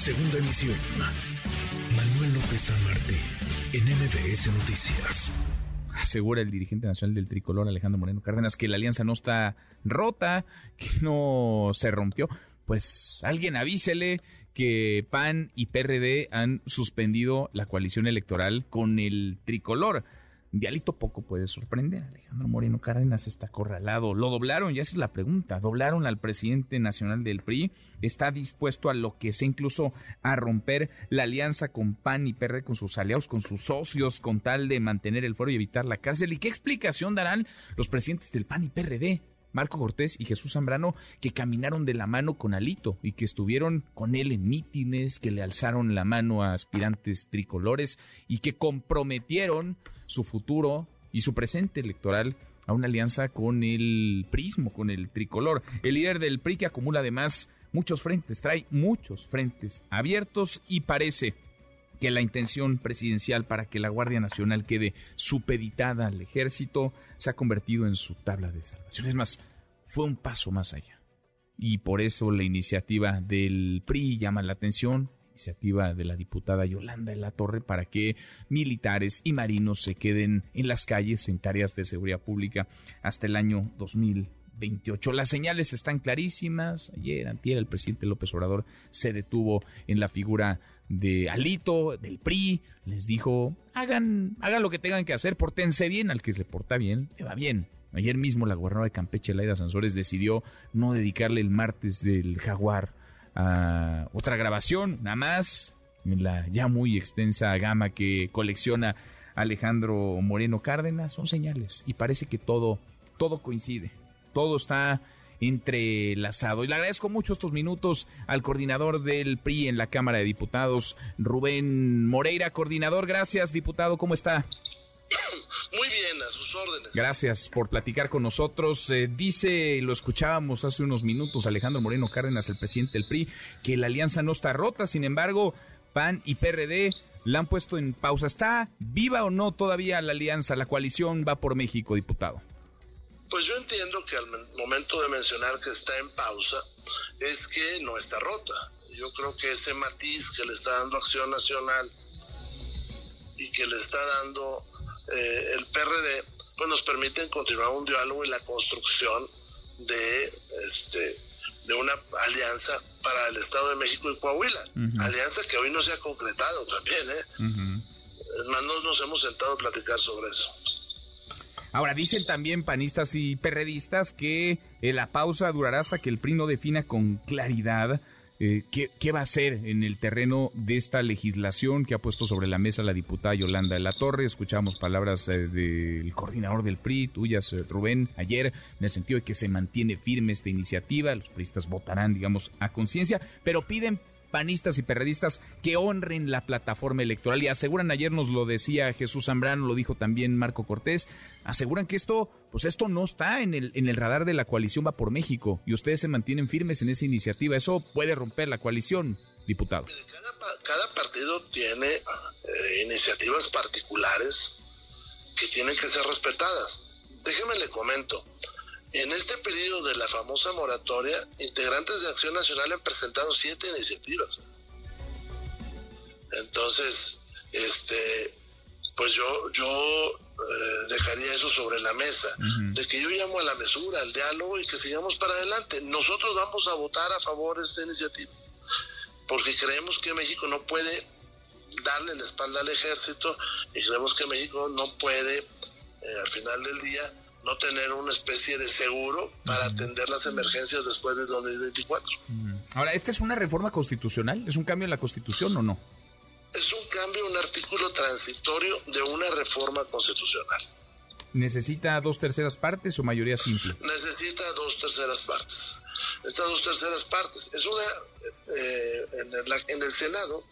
Segunda emisión. Manuel López San Martín, en MBS Noticias. Asegura el dirigente nacional del tricolor, Alejandro Moreno Cárdenas, que la alianza no está rota, que no se rompió. Pues alguien avísele que PAN y PRD han suspendido la coalición electoral con el tricolor. De alito poco puede sorprender. Alejandro Moreno Cárdenas está acorralado. Lo doblaron, ya esa es la pregunta. Doblaron al presidente nacional del PRI. Está dispuesto a lo que sea, incluso a romper la alianza con PAN y PRD, con sus aliados, con sus socios, con tal de mantener el foro y evitar la cárcel. ¿Y qué explicación darán los presidentes del PAN y PRD? Marco Cortés y Jesús Zambrano, que caminaron de la mano con Alito y que estuvieron con él en mítines, que le alzaron la mano a aspirantes tricolores y que comprometieron su futuro y su presente electoral a una alianza con el prismo, con el tricolor. El líder del PRI que acumula además muchos frentes, trae muchos frentes abiertos y parece que la intención presidencial para que la Guardia Nacional quede supeditada al ejército se ha convertido en su tabla de salvación. Es más, fue un paso más allá. Y por eso la iniciativa del PRI llama la atención, iniciativa de la diputada Yolanda de la Torre para que militares y marinos se queden en las calles en tareas de seguridad pública hasta el año 2028. Las señales están clarísimas. Ayer, antier, el presidente López Obrador se detuvo en la figura de Alito, del PRI, les dijo, hagan, hagan lo que tengan que hacer, portense bien, al que se le porta bien, le va bien. Ayer mismo la gobernadora de Campeche, Laida Sansores, decidió no dedicarle el martes del jaguar a otra grabación, nada más, en la ya muy extensa gama que colecciona Alejandro Moreno Cárdenas, son señales y parece que todo, todo coincide, todo está entrelazado. Y le agradezco mucho estos minutos al coordinador del PRI en la Cámara de Diputados, Rubén Moreira. Coordinador, gracias, diputado, ¿cómo está? Muy bien, a sus órdenes. Gracias por platicar con nosotros. Eh, dice, lo escuchábamos hace unos minutos, Alejandro Moreno Cárdenas, el presidente del PRI, que la alianza no está rota. Sin embargo, PAN y PRD la han puesto en pausa. ¿Está viva o no todavía la alianza? La coalición va por México, diputado. Pues yo entiendo que al momento de mencionar que está en pausa es que no está rota. Yo creo que ese matiz que le está dando Acción Nacional y que le está dando eh, el PRD, pues nos permiten continuar un diálogo y la construcción de este de una alianza para el Estado de México y Coahuila. Alianza que hoy no se ha concretado también, ¿eh? Es más, no nos hemos sentado a platicar sobre eso. Ahora, dicen también panistas y perredistas que eh, la pausa durará hasta que el PRI no defina con claridad eh, qué, va a hacer en el terreno de esta legislación que ha puesto sobre la mesa la diputada Yolanda de la Torre. Escuchamos palabras eh, del coordinador del PRI, tuyas, Rubén, ayer, en el sentido de que se mantiene firme esta iniciativa. Los priistas votarán, digamos, a conciencia, pero piden panistas y perredistas que honren la plataforma electoral y aseguran, ayer nos lo decía Jesús Zambrano, lo dijo también Marco Cortés, aseguran que esto, pues esto no está en el, en el radar de la coalición Va por México y ustedes se mantienen firmes en esa iniciativa. Eso puede romper la coalición, diputado. Cada, partido tiene eh, iniciativas particulares que tienen que ser respetadas. Déjeme le comento. En este periodo de la famosa moratoria, integrantes de Acción Nacional han presentado siete iniciativas. Entonces, este, pues yo, yo eh, dejaría eso sobre la mesa, de que yo llamo a la mesura, al diálogo y que sigamos para adelante. Nosotros vamos a votar a favor de esta iniciativa, porque creemos que México no puede darle la espalda al ejército y creemos que México no puede, eh, al final del día, no tener una especie de seguro para atender las emergencias después de 2024. Ahora, ¿esta es una reforma constitucional? ¿Es un cambio en la constitución o no? Es un cambio, un artículo transitorio de una reforma constitucional. ¿Necesita dos terceras partes o mayoría simple? Necesita dos terceras partes. Estas dos terceras partes. Es una, eh, en, el, en, el, Senado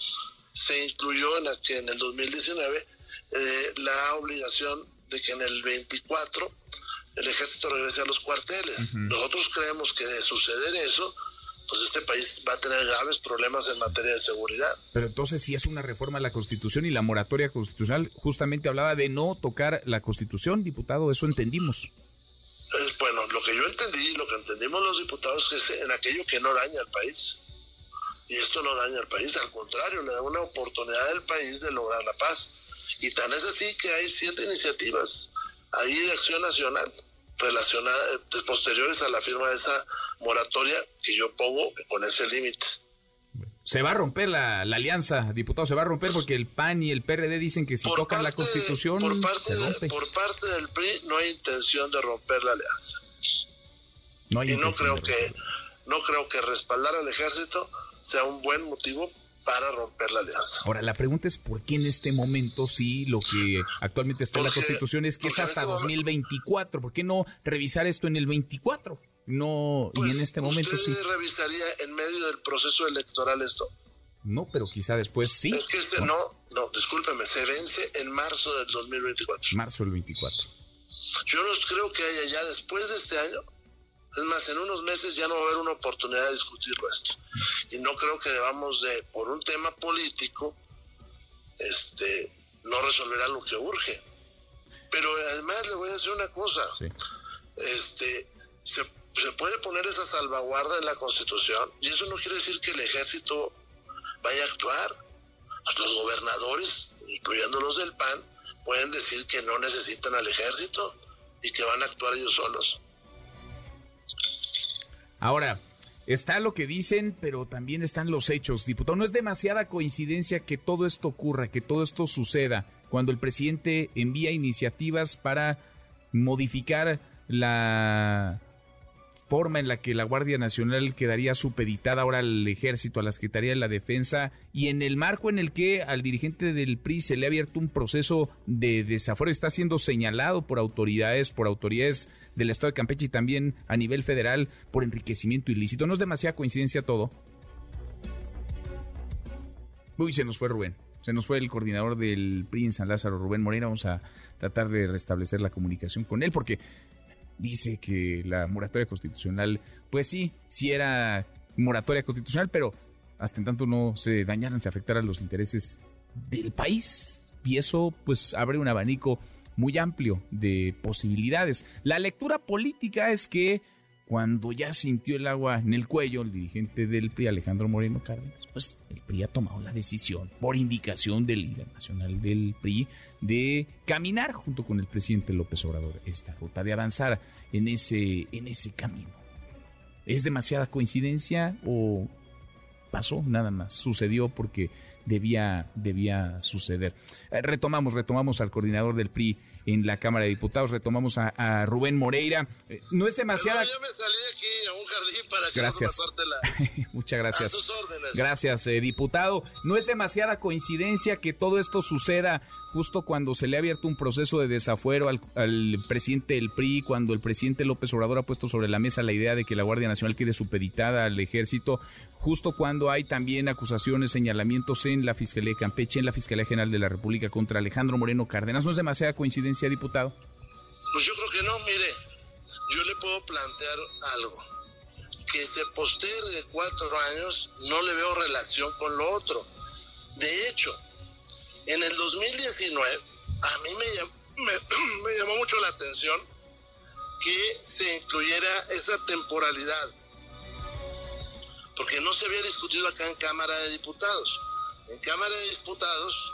se incluyó en, la, que en el 2019 eh, la obligación de que en el 24 el ejército regrese a los cuarteles. Nosotros creemos que de suceder eso, pues este país va a tener graves problemas en materia de seguridad. Pero entonces si es una reforma a la Constitución y la moratoria constitucional justamente hablaba de no tocar la Constitución, diputado, eso entendimos. bueno, lo que yo entendí, lo que entendimos los diputados es en aquello que no daña al país. Y esto no daña al país, al contrario, le da una oportunidad al país de lograr la paz. Y tan es así que hay siete iniciativas ahí de acción nacional relacionadas posteriores a la firma de esa moratoria que yo pongo con ese límite. Se va a romper la, alianza, diputado, se va a romper porque el PAN y el PRD dicen que si tocan la Constitución por parte, por parte del PRI no hay intención de romper la alianza. No hay y no creo que no creo que respaldar al ejército sea un buen motivo para romper la alianza. Ahora, la pregunta es por qué en este momento sí lo que actualmente está en la Constitución es que es hasta 2024. ¿Por qué no revisar esto en el 24? No, y en pues, este momento sí. revisaría en medio del proceso electoral esto? No, pero quizá después sí. Es que este, no, no, discúlpeme, se vence en marzo del 2024. Marzo del 24. Yo no creo que haya ya después de este año es más, en unos meses ya no va a haber una oportunidad de discutirlo esto. Y no creo que debamos de, por un tema político, este, no resolver lo que urge. Pero además le voy a decir una cosa. Este, se, se puede poner esa salvaguarda en la Constitución y eso no quiere decir que el ejército vaya a actuar. Los gobernadores, incluyendo los del PAN, pueden decir que no necesitan al ejército y que van a actuar ellos solos. Ahora, está lo que dicen, pero también están los hechos. Diputado, no es demasiada coincidencia que todo esto ocurra, que todo esto suceda, cuando el presidente envía iniciativas para modificar la forma en la que la Guardia Nacional quedaría supeditada ahora al ejército, a la Secretaría de la Defensa, y en el marco en el que al dirigente del PRI se le ha abierto un proceso de desafuero, está siendo señalado por autoridades, por autoridades del Estado de Campeche y también a nivel federal por enriquecimiento ilícito. ¿No es demasiada coincidencia todo? Uy, se nos fue Rubén. Se nos fue el coordinador del PRI en San Lázaro, Rubén Morena. Vamos a tratar de restablecer la comunicación con él porque dice que la moratoria constitucional, pues sí, sí era moratoria constitucional, pero hasta en tanto no se dañaran, se afectaran los intereses del país. Y eso pues abre un abanico muy amplio de posibilidades. La lectura política es que cuando ya sintió el agua en el cuello, el dirigente del PRI, Alejandro Moreno Cárdenas, pues el PRI ha tomado la decisión, por indicación del líder nacional del PRI, de caminar junto con el presidente López Obrador esta ruta, de avanzar en ese, en ese camino. ¿Es demasiada coincidencia o pasó nada más? Sucedió porque debía, debía suceder. Eh, retomamos, retomamos al coordinador del PRI en la Cámara de Diputados, retomamos a, Rubén Moreira. Eh, no es demasiada... yo me salí aquí a un jardín para que gracias. la... Muchas gracias. Gracias, eh, diputado. No es demasiada coincidencia que todo esto suceda justo cuando se le ha abierto un proceso de desafuero al, presidente del PRI, cuando el presidente López Obrador ha puesto sobre la mesa la idea de que la Guardia Nacional quede supeditada al ejército, justo cuando hay también acusaciones, señalamientos en la Fiscalía de Campeche, en la Fiscalía General de la República contra Alejandro Moreno Cárdenas. ¿No es demasiada coincidencia, diputado? Pues yo creo que no, mire, yo le puedo plantear algo. Que se postergue cuatro años no le veo relación con lo otro. De hecho, en el 2019, a mí me llamó, me, llamó mucho la atención que se incluyera esa temporalidad, porque no se había discutido acá en Cámara de Diputados. En Cámara de Diputados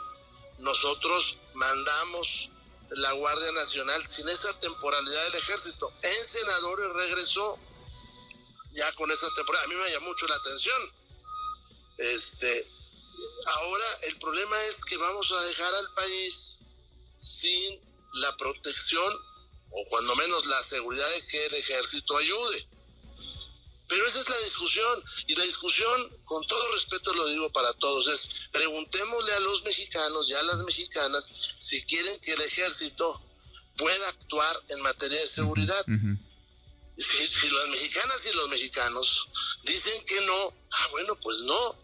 nosotros mandamos la Guardia Nacional sin esa temporalidad del ejército. En senadores regresó ya con esa temporalidad. A mí me llamó mucho la atención. Este, Ahora el problema es que vamos a dejar al país sin la protección o cuando menos la seguridad de que el ejército ayude. Pero esa es la discusión y la discusión, con todo respeto lo digo para todos, es preguntémosle a los mexicanos y a las mexicanas si quieren que el ejército pueda actuar en materia de seguridad. si, si las mexicanas y los mexicanos dicen que no, ah bueno, pues no,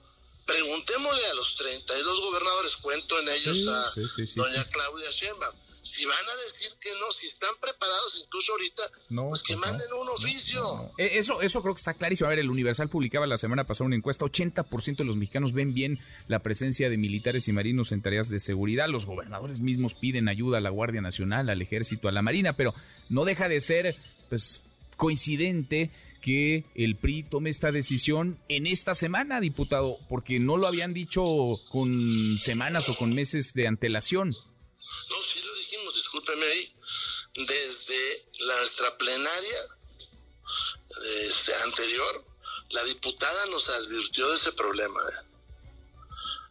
preguntémosle a los 32 gobernadores, cuento en ellos a doña Claudia Sheinbaum, si van a decir que no, si están preparados incluso ahorita, pues que pues manden un oficio. Eh, eso, eso creo que está clarísimo. A ver, el Universal publicaba la semana pasada una encuesta, 80% de los mexicanos ven bien la presencia de militares y marinos en tareas de seguridad. Los gobernadores mismos piden ayuda a la Guardia Nacional, al Ejército, a la Marina, pero no deja de ser, pues, coincidente que el PRI tome esta decisión en esta semana, diputado, porque no lo habían dicho con semanas o con meses de antelación. No, Desde nuestra plenaria este, anterior, la diputada nos advirtió de ese problema. ¿eh?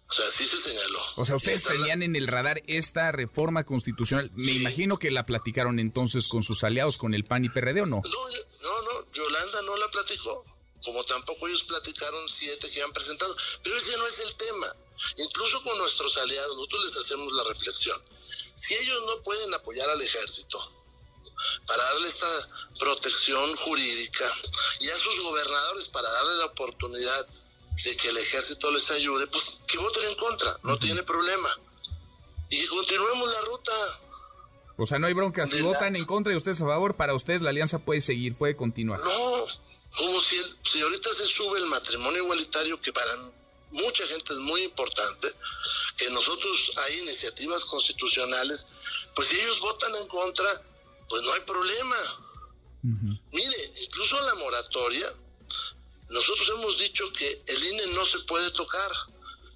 O sea, sí se señaló. O sea, ustedes tenían en el radar esta reforma constitucional. Me imagino que la platicaron entonces con sus aliados, con el PAN y PRD, ¿o no? No, no, no, Yolanda no la platicó. Como tampoco ellos platicaron siete que han presentado. Pero ese no es el tema. Incluso con nuestros aliados, nosotros les hacemos la reflexión. Si ellos no pueden apoyar al ejército para darle esta protección jurídica y a sus gobernadores para darle la oportunidad de que el ejército les ayude, pues que voten en contra, no tiene problema. Y que continuemos la ruta. O sea, no hay bronca. Si votan en contra y ustedes a favor, para ustedes la alianza puede seguir, puede continuar. No, como si, si ahorita se sube el matrimonio igualitario, que para mucha gente es muy importante, que nosotros hay iniciativas constitucionales, pues si ellos votan en contra, pues no hay problema. Mire, incluso la moratoria, nosotros hemos dicho que el INE no se puede tocar,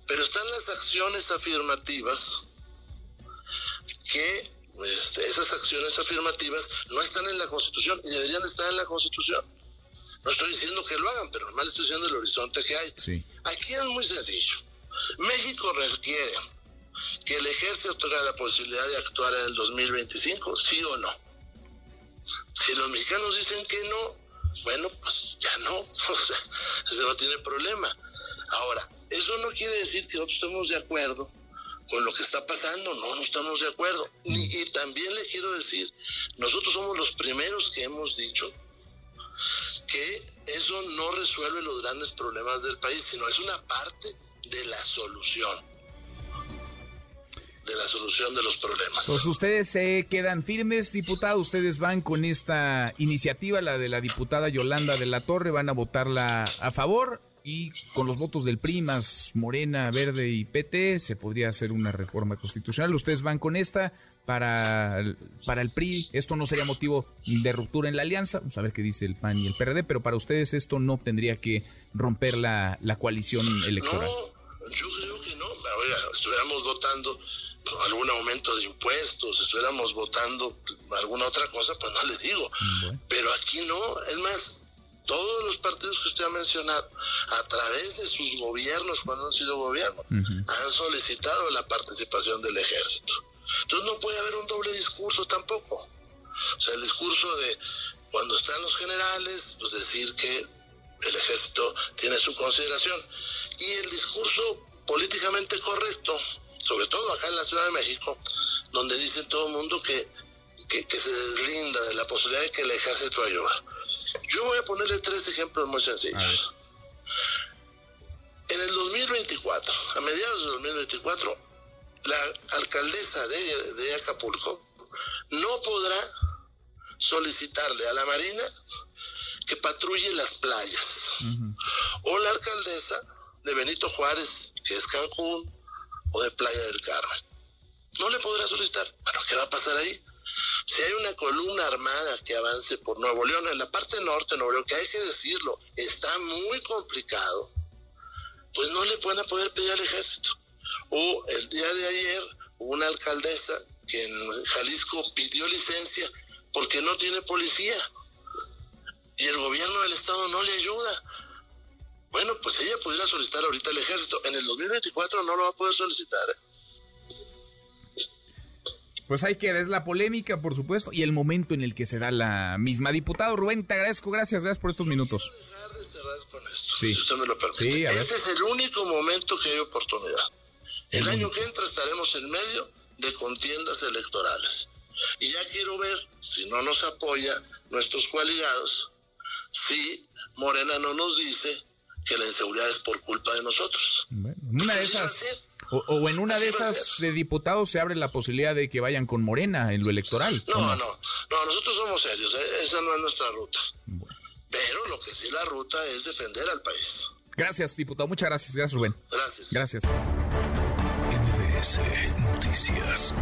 pero están las acciones afirmativas que este, esas acciones afirmativas no están en la Constitución y deberían estar en la Constitución. No estoy diciendo que lo hagan, pero normal estoy diciendo el horizonte que hay. Aquí es muy sencillo. México requiere que el ejército tenga la posibilidad de actuar en el 2025, sí o no. Si los mexicanos dicen que no, bueno, pues ya no, o sea, ese no tiene problema. Ahora, eso no quiere decir que nosotros estemos de acuerdo con lo que está pasando, no, no estamos de acuerdo. y también le quiero decir, nosotros somos los primeros que hemos dicho que eso no resuelve los grandes problemas del país, sino es una parte de la solución de la solución de los problemas. Pues ustedes se quedan firmes, diputado, ustedes van con esta iniciativa, la de la diputada Yolanda de la Torre, van a votarla a favor y con los votos del PRI más Morena, Verde y PT se podría hacer una reforma constitucional. Ustedes van con esta para, para el PRI. Esto no sería motivo de ruptura en la alianza. Vamos a ver qué dice el PAN y el PRD, pero para ustedes esto no tendría que romper la, la coalición electoral. No, yo creo que no. Oiga, estuviéramos votando algún aumento de impuestos, estuviéramos votando alguna otra cosa, pues no les digo. Pero aquí no, es más, todos los partidos que usted ha mencionado, a través de sus gobiernos, cuando han sido gobierno, han solicitado la participación del ejército. Entonces no puede haber un doble discurso tampoco. O sea, el discurso de cuando están los generales, pues decir que el ejército tiene su consideración. Y el discurso políticamente correcto, sobre todo acá en la Ciudad de México, donde dice todo el mundo que, que, que se deslinda de la posibilidad de que el ejército ayuda. Yo voy a ponerle tres ejemplos muy sencillos. En el 2024, a mediados del 2024, la alcaldesa de, Acapulco no podrá solicitarle a la Marina que patrulle las playas. O la alcaldesa de Benito Juárez, que es Cancún, o de Playa del Carmen. No le podrá solicitar. Bueno, ¿qué va a pasar ahí? Si hay una columna armada que avance por Nuevo León, en la parte norte de Nuevo León, que hay que decirlo, está muy complicado, pues no le van a poder pedir al ejército. O el día de ayer, una alcaldesa que en Jalisco pidió licencia porque no tiene policía y el gobierno del estado no le ayuda. Bueno, pues ella pudiera solicitar ahorita el ejército. En el 2024 no lo va a poder solicitar. ¿eh? Pues ahí queda, es la polémica, por supuesto, y el momento en el que se da la misma. Diputado Rubén, te agradezco, gracias, gracias por estos minutos. con esto, sí. si usted me lo permite. Este es el único momento que hay oportunidad. El año que entra estaremos en medio de contiendas electorales. Y ya quiero ver, si no nos apoya nuestros coaligados, si Morena no nos dice que la inseguridad es por culpa de nosotros. Bueno, una de esas o, en una de esas de diputados se abre la posibilidad de que vayan con Morena en lo electoral. No, no, no, nosotros somos serios, ¿eh? esa no es nuestra ruta. Pero lo que sí la ruta es defender al país. Gracias, diputado. Muchas gracias. Gracias, Rubén. Gracias. Gracias. NBS Noticias.